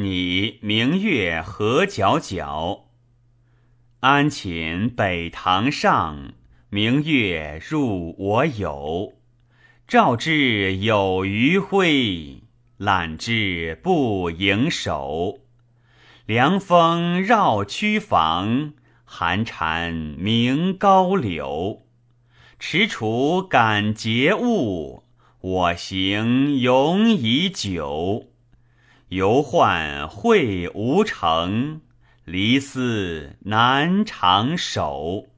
你明月何皎皎？安寝北堂上，明月入我牖。照之有余晖，揽之不盈手。凉风绕曲房，寒蝉鸣高柳。踟蹰感节物，我行永已久。犹患会无成，离思难长守。